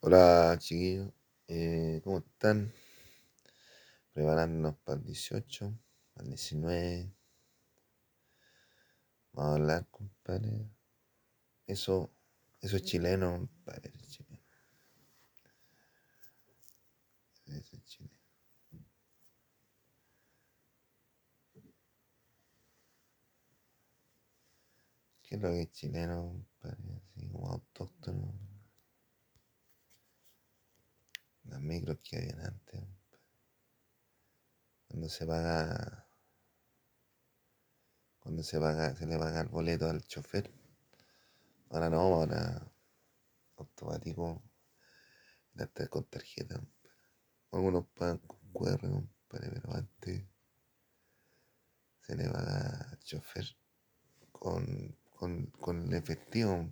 Hola chiquillos, eh, ¿cómo están? Preparándonos para el 18, para el 19. Vamos a hablar, compadre. Eso, eso es chileno, compadre. Eso es chileno. Eso es chileno. ¿Qué es lo que es chileno, compadre? Así como autóctono. Las micros que habían antes. Cuando se paga. Cuando se paga, se le paga el boleto al chofer. Ahora no, ahora automático. Hasta con tarjeta. Algunos pagan con QR, pero antes se le paga al chofer con, con, con el efectivo.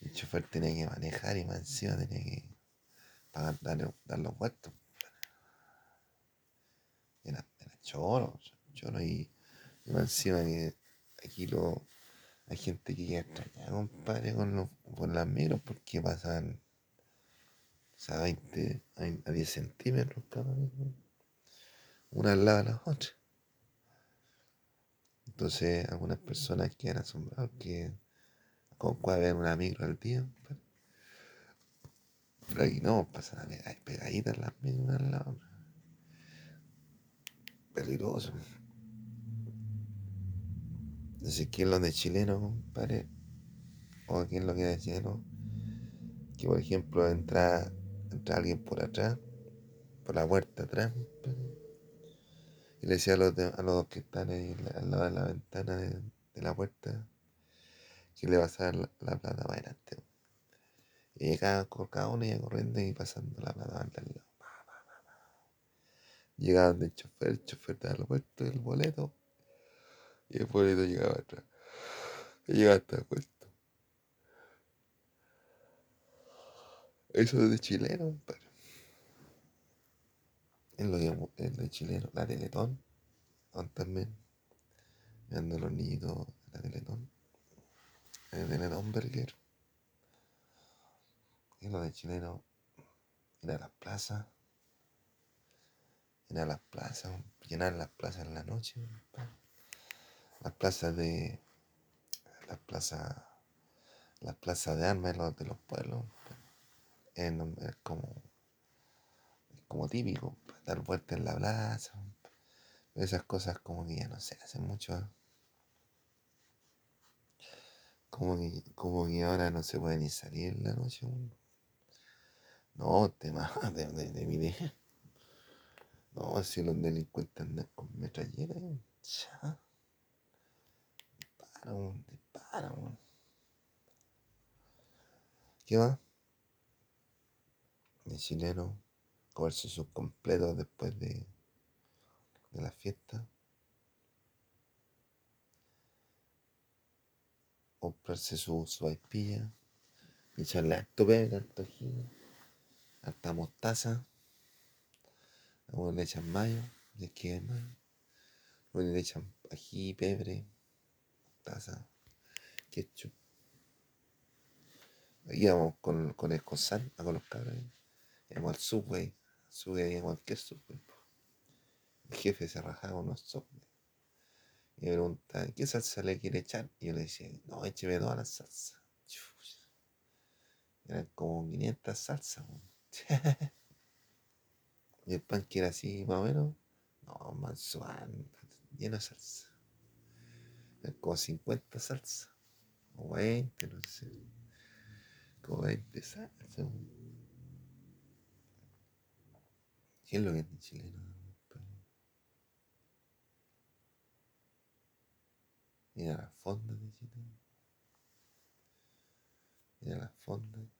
El chofer tenía que manejar y más encima tenía que pagar, dar, dar los vueltos. Era, era choro, choro y, y más encima que aquí lo, hay gente que queda extrañada, compadre, con, los, con las micros porque pasan o sea, 20 a 10 centímetros cada vez, una al lado de la otra. Entonces, algunas personas quedan asombradas que con puede haber una micro al día. Pero aquí no, pasan a pegar- pegaditas las al lado. Peligroso. Entonces, ¿qué es lo de chileno, compadre? O es lo que de chileno? Que, por ejemplo, entra, entra alguien por atrás, por la puerta atrás, y le decía a los, de- a los que están ahí al lado de la ventana de, de la puerta que le pasara la, la plata para adelante. Y llegaba con cada uno corriendo y pasando la plata al lado. Pa. Llegaban del chofer, el chofer daba la puerta del boleto y el boleto llegaba atrás. Y llegaba hasta el puesto. Eso es de chileno, compadre. Es lo que es de chileno. La Teletón. también. Mirando a los niñitos la Teletón. El Teletón Lo de chileno. Ir a las plazas. Ir a las plazas. Llenar las plazas en la noche. Las plazas de. Las plazas. Las plazas de armas de los, pueblos. Es, como. Como típico. Dar vueltas en la plaza. Esas cosas como que ya no se hacen mucho. ¿eh? Como que, como que ahora no se puede ni salir en la noche. No, tema de, de, de video. No, si los delincuentes andan con metralleta, weón. Cha. Dispara, dispara. ¿Qué más? De chileno, comerse sus completos después de, de la fiesta. Comprarse su, su vaipilla. Echarle harto pega, harto harta mostaza. Algunos le echan mayo, es que mayo. Algunos le echan ají, pebre, mostaza, ketchup. Íbamos con, con el cosal, a con los cabros. Íbamos al subway. Subway había cualquier subway. El jefe se rajaba con los subway. Y me preguntaba, ¿qué salsa le quiere echar? Y yo le decía, no, écheme todas las salsas. Eran como 500 salsas. y el pan que era así, más o menos, no, manso pan, lleno de salsa. Como 50 salsas. O 20, no sé. Como 20 salsas. ¿Qué es lo que es de chileno? compadre? Ir a las fondas de Chile. Ir a las fondas.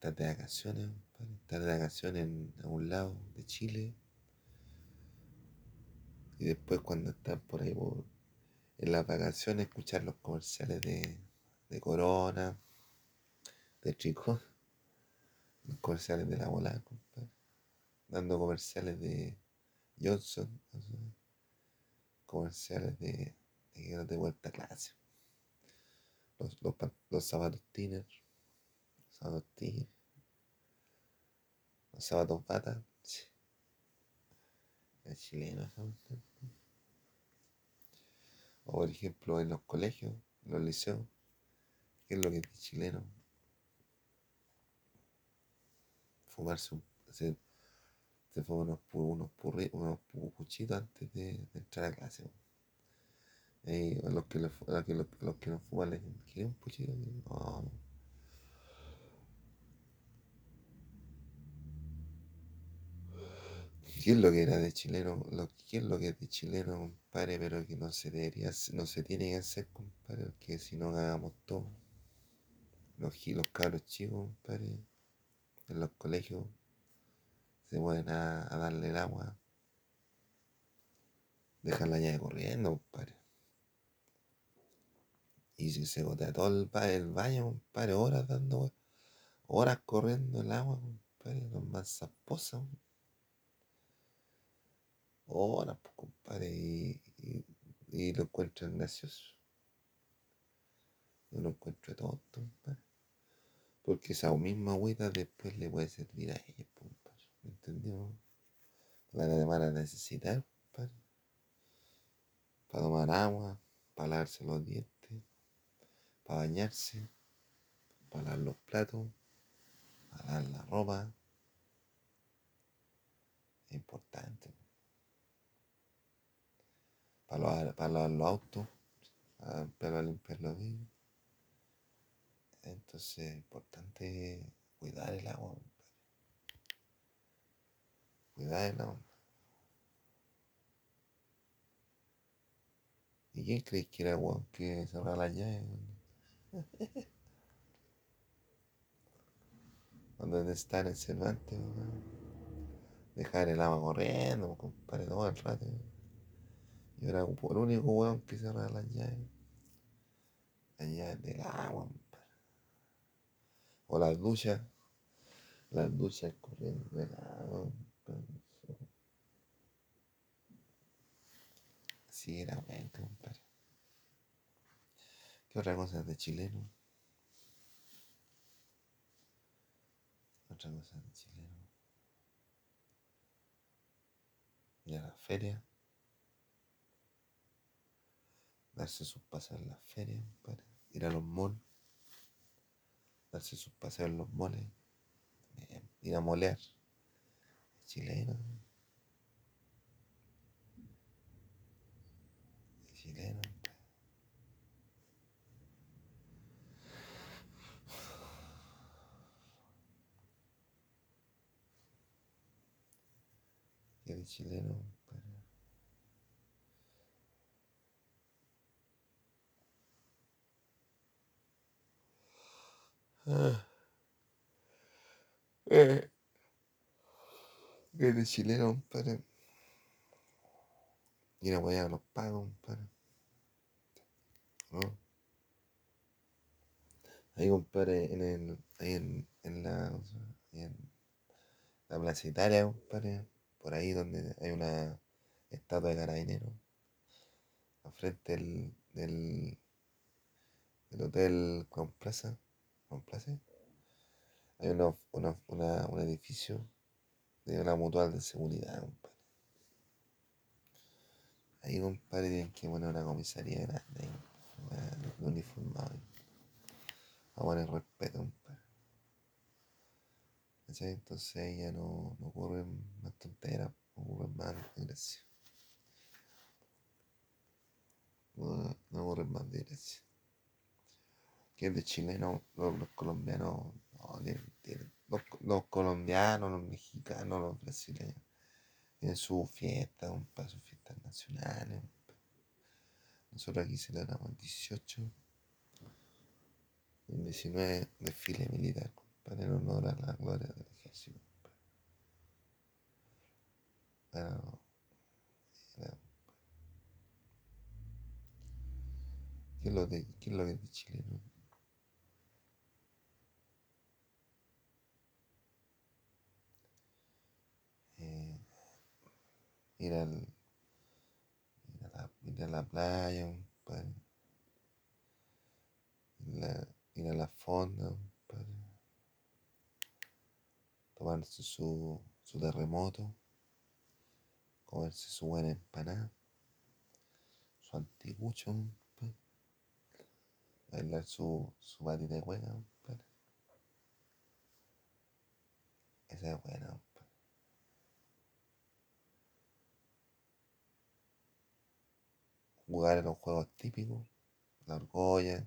Estar de vacaciones. Estar de vacaciones en algún lado de Chile. Y después cuando estás por ahí en las vacaciones escuchar los comerciales de, de Corona, de Tricot, los comerciales de la bola, compadre. Dando comerciales de Johnson, comerciales de, de, te vuelta clase. Los los, los, los zapatos tiner, tiner, los zapatos bata. Es chileno O por ejemplo en los colegios, en los liceos, ¿qué es lo que es chileno? Fumarse un, se fuma unos, unos, unos puchitos antes de, entrar a clase. Y los que, los, los, los que no fuman les un puchito? No. ¿Qué es lo que era de chileno? Lo, ¿Qué es lo que es de chileno, compadre? Pero que no se debería, no se tiene que hacer, compadre, porque si no hagamos todo. Los, los cabros chicos, compadre, en los colegios, se pueden a, darle el agua. Dejan la llave corriendo, compadre. Y si se gotea todo el, el baño, compadre, horas dando, horas corriendo el agua, compadre, los más zaposos horas, pues, compadre, y, y, lo encuentran gracioso. No lo encuentro tonto, compadre. Porque esa misma agüita después le puede servir a ella, compadre. ¿Me entendió? La van a necesitar, compadre. Para tomar agua, para lavarse los dientes, para bañarse, para lavar los platos, para lavar la ropa. Es importante para lavar, los autos, para limpiar los vidrios. Entonces es importante cuidar el agua. Cuidar el agua. ¿Y quién crees que era agua que cerraba la llave? Cuando está en el Cervantes, dejar el agua corriendo, compadre, todo el rato. Yo era el único weón que cerraba las llaves. Las llaves del agua, O las duchas. Las duchas corriendo del agua. Así era bueno, compadre. ¿Qué otra cosa de chileno? Otra cosa de chileno. Y a la feria darse sus paseos en las ferias, para ir a los malls, darse sus paseos en los moles, ir a molear. Chileno. Chileno. ¿Qué chileno? Eh. Eres chileno, compadre. Y la a los pagos, compadre. ¿No? Ahí, compadre, en el. Ahí en, en la. En la plaza Italia, compadre. Por ahí donde hay una estatua de carabinero. Al frente del, del, del hotel con Plaza. Hay una, una, una, un edificio de una mutual de seguridad, compadre. Ahí, compadre, tienen que poner una comisaría grande ahí, uniformado. A poner respeto, compadre. Entonces ahí ya no, no ocurren más tonteras, no ocurren más desgracias. No, no ocurren más desgracias que es de chileno, los, colombianos, los, colombianos, los mexicanos, los brasileños, tienen su fiesta, un paso, fiestas nacionales. Nosotros aquí celebramos el 18, el 19 desfile militar, para en honor a la gloria del ejército. ¿Qué es lo de, qué es lo que es de ir, al, ir, a, la, ir a la playa, ir la, ir a la fonda, compadre. Tomarse su, su terremoto, comerse su buena empanada, su anticucho, compadre. Bailar su, su patita de hueá. Esa es buena, Jugar en los juegos típicos, la argolla,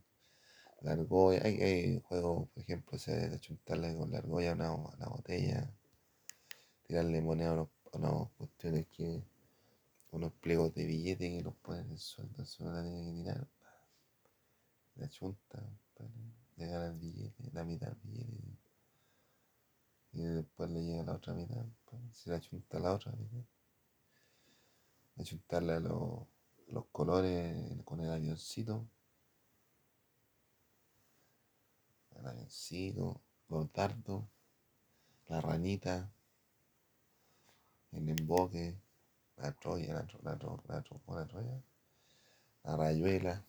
la argolla, hay, hay juegos, por ejemplo, se de chuntarle con la argolla a una, una botella, tirarle moneda a unos, a unas cuestiones que, unos pliegos de billetes que los ponen en el suelo, entonces uno la tiene que tirar, la chunta, pa, le gana el billete, la mitad del billete, y después le llega la otra mitad, si la chunta la otra mitad, achuntarle a los, los colores con el avioncito, el avioncito, los dardos, la ranita, el emboque, la troya, la, tro, la, tro, la, tro, la troya, la rayuela,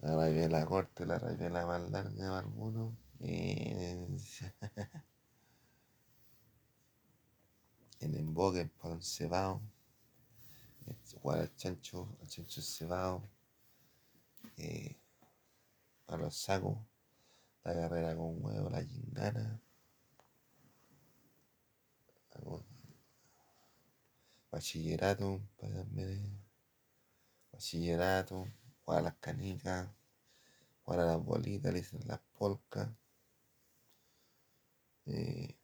la rayuela corta, la rayuela más larga de. Eh, el emboque, el pan cebado, jugar al chancho, al chancho cebado, eh, a los sacos, la carrera con huevo, la gingana, bachillerato, para bachillerato, jugar a las canicas, jugar a las bolitas, le dicen las polcas, eh,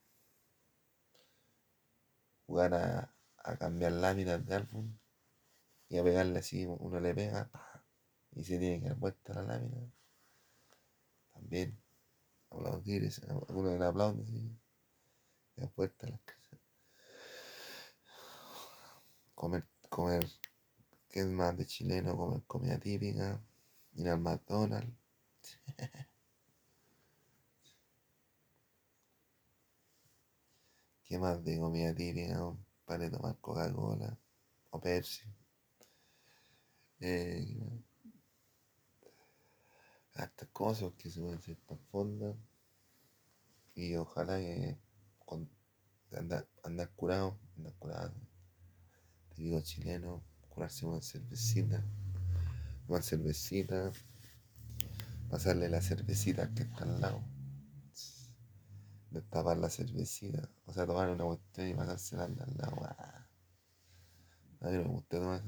jugar a, a, cambiar láminas de álbum y a pegarle así, uno le pega ¡pah! y se tiene que dar vuelta la lámina. También aplaudir, uno le aplaude así, y da vuelta las cosas. Comer, comer, ¿qué es más de chileno? Comer comida típica, ir al McDonald's. ¿Qué más de comida típica? Para tomar Coca-Cola o Pepsi. Eh, cosas que se pueden hacer tan fondas. Y ojalá que con, andar, curado, andar curado. Te digo chileno, curarse una cervecita, una cervecita, pasarle la cervecita que está al lado destapar la cervecita, o sea, tomar una cuestión y pasársela al lado. Ah. A mí me gusta tomar.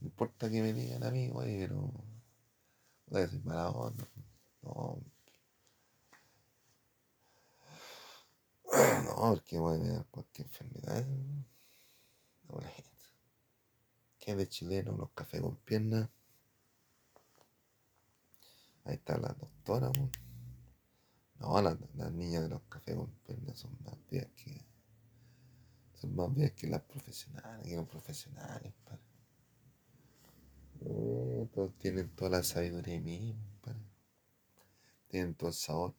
No importa que me digan a mí, güey, pero. No soy mala onda. No. No, porque voy a tener cualquier enfermedad. No, la gente. ¿Qué de chileno? Los cafés con piernas. Ahí está la doctora. No, las, las, niñas de los cafés con piernas son más viejas que. Son más viejas que las profesionales, que los profesionales, padre. Todos tienen toda la sabiduría misma, padre. Tienen todo el sabor.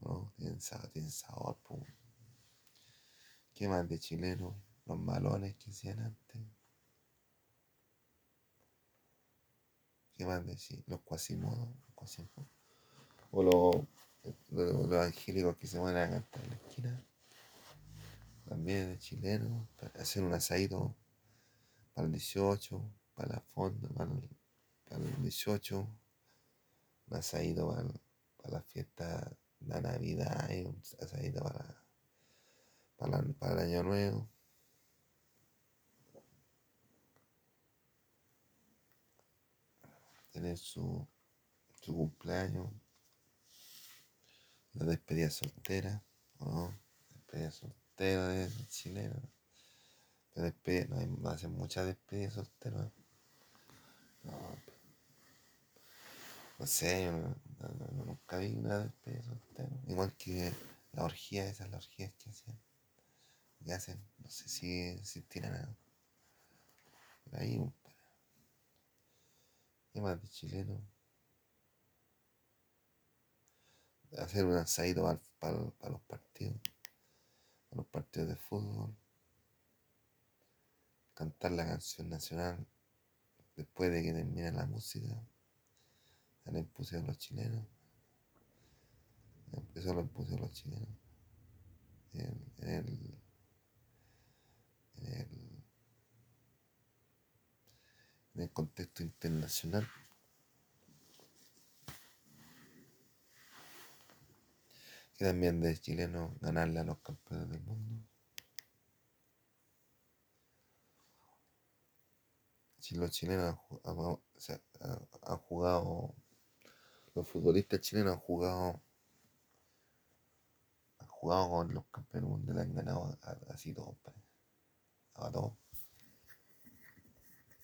No, tienen sabor, tienen sabor, pum. ¿Qué más de chileno? Los malones que hacían antes. ¿Qué más de sí? Los cuasimodos, los cuasimodos o los, los, los angélicos que se van a cantar en la esquina, también de chileno, para hacer un asadito para el 18, para la fonda, para el, para el 18, un asadito para, para la fiesta de Navidad, y un asadito para, para, para el Año Nuevo. Tener su, su cumpleaños, la despedida soltera, ¿no? Despedida soltera de chileno. No, hacen muchas despedidas solteras. No, no sé, yo no, no, nunca vi una despedida soltera. Igual que la orgía, esas las orgías que hacen. Que hacen, no sé si, si tiran algo. Por ahí, ¿qué más de chileno? hacer un asadito para, para, para, los partidos, para los partidos de fútbol, cantar la canción nacional después de que termine la música, han impusieron los chilenos. Eso lo impusieron los chilenos. En, en el, en el, en el contexto internacional. Que también de chileno ganarle a los campeones del mundo. Si los chilenos han, jugado, los futbolistas chilenos han jugado, han jugado con los campeones mundiales, han ganado así todos, pa- a.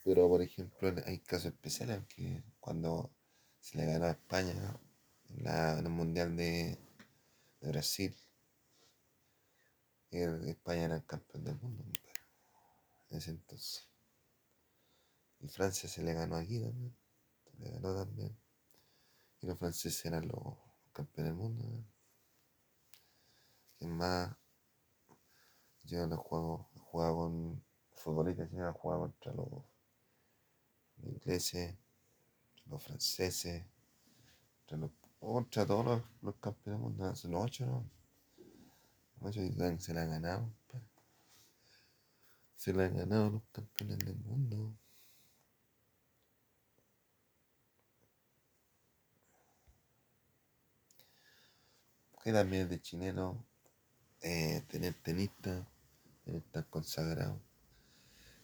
Pero por ejemplo, hay casos especiales que cuando se le ganó a España en, el Mundial de, Brasil, España era el campeón del mundo, en ese entonces. Y Francia se le ganó aquí también, se le ganó también. Y los franceses eran los campeones del mundo. ¿no? Es más, yo no juego, he jugado con futbolistas, yo he jugado contra los ingleses, los franceses, contra, los, contra todos los, los campeones del mundo, son ocho, ¿no? Ocho y se la han ganado, pa. se la han ganado los campeones del mundo. Que también es de chileno eh, tener tenistas, tenistas consagrados,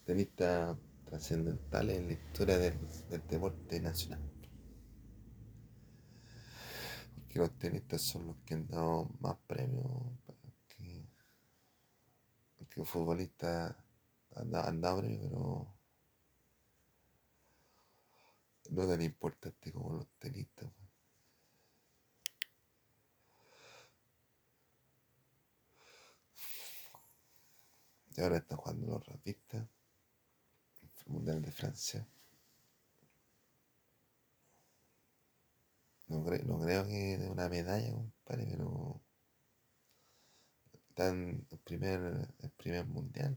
tenistas trascendentales en la historia del, deporte nacional. Los tenistas son los que han dado más premios que, que los futbolistas han dado, pero no tan importante como los tenistas. Y ahora están jugando los rapistas, el Mundial de Francia. No, cre- no creo que de una medalla, compadre, pero están el primer, el primer mundial.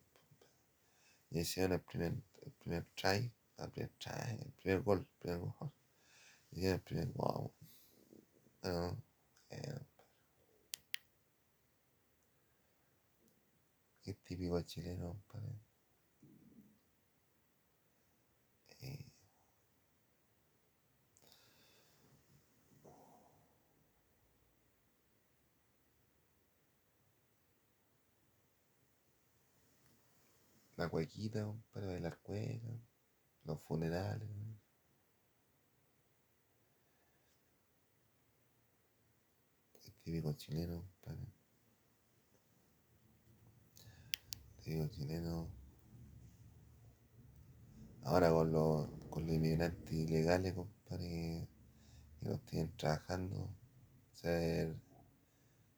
Y hicieron el primer, el primer try, el primer try, el primer gol, el primer gol. Hicieron el primer gol. Eh, típico chileno, compadre. Eh, la cuequita, compadre, bailar cueca, los funerales. El típico chileno, compadre. Chileno. Ahora con los, con los inmigrantes ilegales, compadre, que, los tienen trabajando, ser,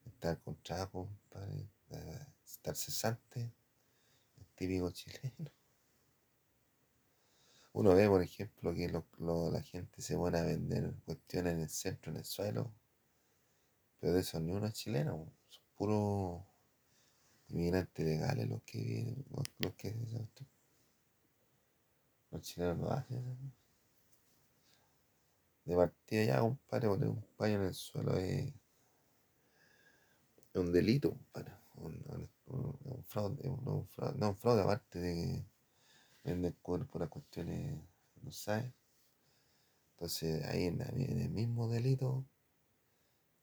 estar con trabajo, compadre, estar cesante, el típico chileno. Uno ve, por ejemplo, que lo- lo- la gente se pone a vender cuestiones en el centro, en el suelo, pero de esos ni uno es chileno, son puros inmigrantes legales los que vienen, los, que hacen cuestión. Los chilenos no hacen eso. De partida ya, compadre, poner un paño en el suelo es, un delito, compadre. Un, un- fraude, un, fraude, no, un fraude aparte de que venden cuerpo las cuestiones, no sabes. Entonces ahí en, el mismo delito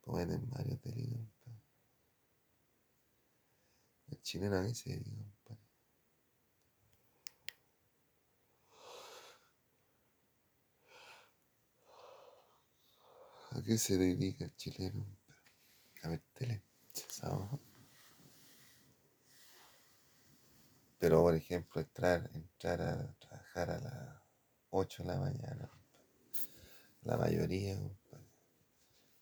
cometen varios delitos. El chileno a dedica, compadre. ¿A qué se dedica el chileno? A ver tele. Pero por ejemplo, entrar, entrar a trabajar a las 8 de la mañana, la mayoría, compadre.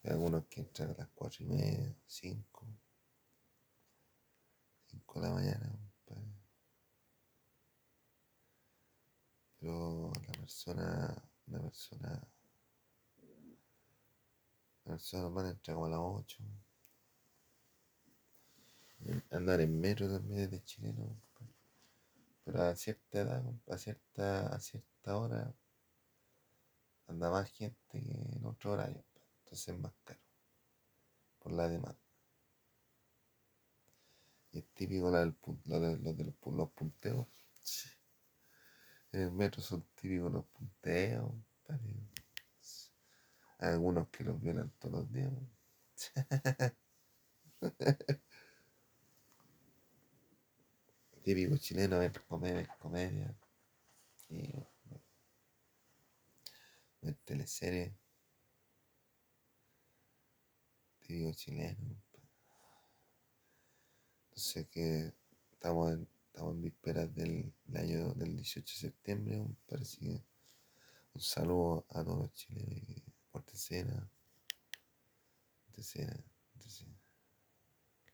Hay algunos que entran a las 4 y media, 5, 5 de la mañana. Pero la persona, una persona, la persona normal entra como a las 8. Andar en metro también de chileno. Pero a cierta edad, a cierta, a cierta hora, anda más gente que en otro horario, entonces es más caro por la demanda. Y es típico lo, del, lo de, de los, punteos. En el metro son típicos los punteos. Hay algunos que los violan todos los días. Típico chileno ver comedia, comedia. Y ver teleseries. Típico chileno. Entonces que estamos en, estamos en vísperas del, año del 18 de septiembre. Parece que un saludo a todos los chilenos. Por tercera. Tercera.